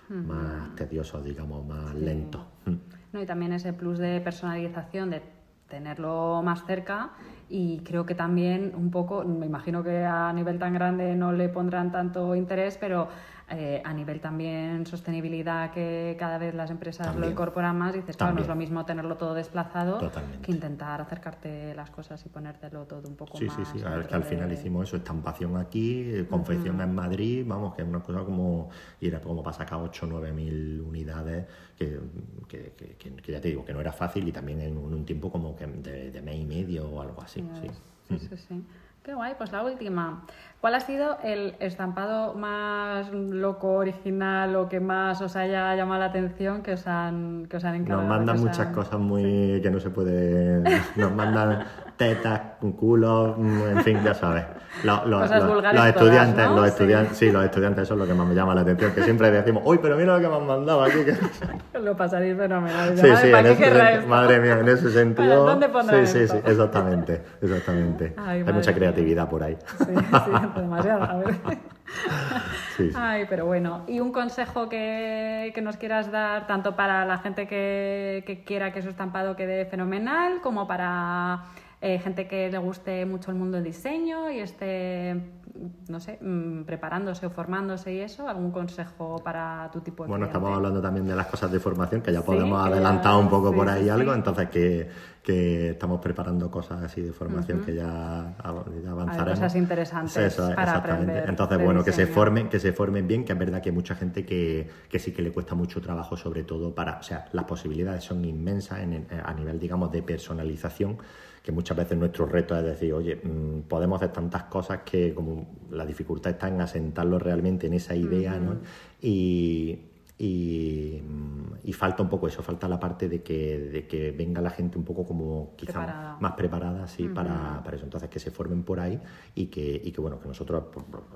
más tedioso, digamos, más lento. Mm. No, y también ese plus de personalización, de tenerlo más cerca y creo que también un poco, me imagino que a nivel tan grande no le pondrán tanto interés, pero eh, a nivel también sostenibilidad que cada vez las empresas lo incorporan más y dices, claro, no es lo mismo tenerlo todo desplazado que intentar acercarte las cosas y ponértelo todo un poco más. Sí, sí, sí, que al final hicimos eso, estampación aquí, eh, confección en Madrid, vamos, que es una cosa como, y era como para sacar 8 o 9 mil unidades, que, que, que, ya te digo, que no era fácil y también en un, tiempo como que de, de, mes y medio o algo así. sí, sí. sí. sí. Qué guay, pues la última. ¿Cuál ha sido el estampado más loco, original o que más os haya llamado la atención que os han, que os han Nos mandan muchas cosas muy que no se puede. Nos mandan tetas, culo, en fin, ya sabes. Los, los, estudiantes, los estudiantes, sí. los estudiantes, eso es lo que más me llama la atención, que siempre decimos, uy, pero mira lo que me han mandado aquí. Que... *laughs* lo pasaréis fenomenal. Sí, sí, en ese, madre mía, en ese sentido. ¿Dónde sí, sí, sí, exactamente, exactamente. *laughs* Hay mucha creatividad por ahí. Sí, sí, *laughs* demasiado, a ver. Sí, Ay, pero bueno, y un consejo que, que, nos quieras dar tanto para la gente que, que quiera que su estampado quede fenomenal como para eh, gente que le guste mucho el mundo del diseño y esté, no sé, mm, preparándose o formándose y eso, ¿algún consejo para tu tipo de Bueno, estamos hablando también de las cosas de formación, que ya podemos adelantar un poco por ahí algo, entonces que, que, estamos preparando cosas así de formación que ya, avanzaremos. cosas interesantes para aprender. Entonces, bueno, que se formen, que se formen bien, que es verdad que hay mucha gente que, que sí que le cuesta mucho trabajo, sobre todo para, o sea, las posibilidades son inmensas a nivel, digamos, de personalización que muchas veces nuestro reto es decir, oye, mm, podemos hacer tantas cosas que como la dificultad está en asentarlo realmente en esa idea, ¿no? Y, y, falta un poco eso, falta la parte de que, de que venga la gente un poco como quizá más preparada así para, para, eso. Entonces que se formen por ahí y que, y que bueno, que nosotros,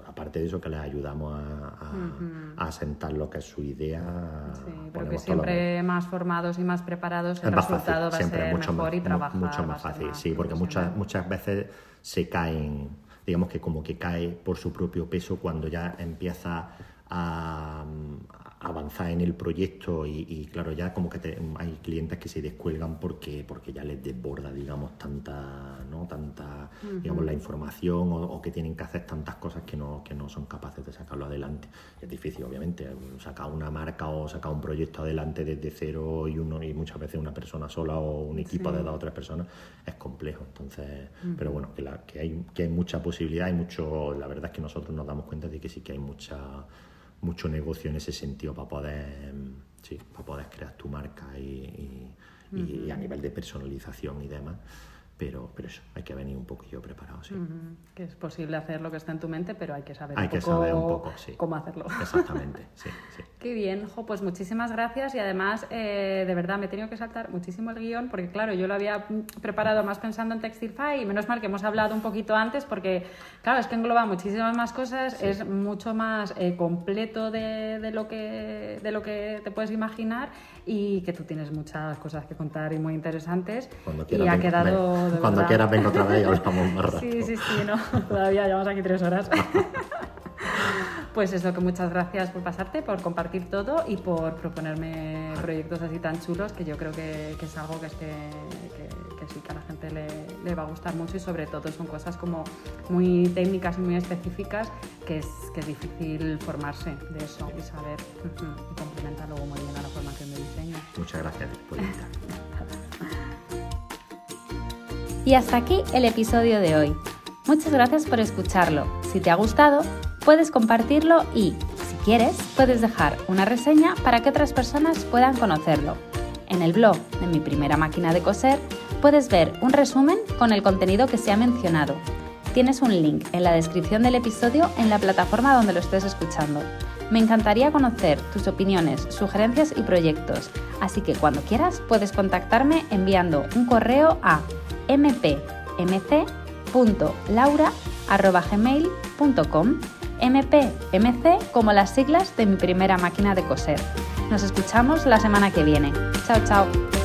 aparte de eso, que les ayudamos a, a, asentar lo que es su idea. Sí, porque siempre más formados y más preparados el resultado va a ser mucho mejor y trabajar. Mucho más fácil, sí, porque muchas, muchas veces se caen, digamos que como que cae por su propio peso cuando ya empieza a, avanzar en el proyecto y, claro, ya como que hay clientes que se descuelgan porque, porque ya les desborda, digamos, tanta, ¿no? tanta digamos, la información o, que tienen que hacer tantas cosas que no, que no son capaces de sacarlo adelante. Es difícil, obviamente, sacar una marca o sacar un proyecto adelante desde cero y uno y muchas veces una persona sola o un equipo de dos o tres personas es complejo. Entonces, pero bueno, que, la, que, hay, que hay mucha posibilidad, hay mucho, la verdad es que nosotros nos damos cuenta de que sí que hay mucha mucho negocio en ese sentido para poder, sí, para poder crear tu marca y, a nivel de personalización y demás. Pero, pero eso, hay que venir un poquillo preparado, sí. Que es posible hacer lo que está en tu mente, pero hay que saber, hay un, que saber un poco sí. cómo hacerlo. Exactamente, sí, sí. *laughs* Qué bien, jo, pues muchísimas gracias y además, eh, de verdad, me he tenido que saltar muchísimo el guion porque, claro, yo lo había preparado más pensando en Textilfy y menos mal que hemos hablado un poquito antes porque, claro, es que engloba muchísimas más cosas, es mucho más eh, completo de, de, lo que, de lo que te puedes imaginar y que tú tienes muchas cosas que contar y muy interesantes. Cuando y ha quedado. Cuando quieras, vengo otra vez y hablamos más rato. Sí, sí, sí, no, *laughs* todavía llevamos aquí tres horas. *laughs* Pues eso, que muchas gracias por pasarte, por compartir todo y por proponerme proyectos así tan chulos que yo creo que, que es algo que, es que, que, sí que a la gente le, le, va a gustar mucho y sobre todo son cosas como muy técnicas y muy específicas que es, que es difícil formarse de eso y saber y complementa luego muy bien a la formación de diseño. Muchas gracias por invitar. *laughs* y hasta aquí el episodio de hoy. Muchas gracias por escucharlo. Si te ha gustado, puedes compartirlo y, si quieres, puedes dejar una reseña para que otras personas puedan conocerlo. En el blog de mi primera máquina de coser puedes ver un resumen con el contenido que se ha mencionado. Tienes un link en la descripción del episodio en la plataforma donde lo estés escuchando. Me encantaría conocer tus opiniones, sugerencias y proyectos, así que cuando quieras puedes contactarme enviando un correo a mpmc.laura.gmail.com MPMC como las siglas de mi primera máquina de coser. Nos escuchamos la semana que viene. Chao, chao.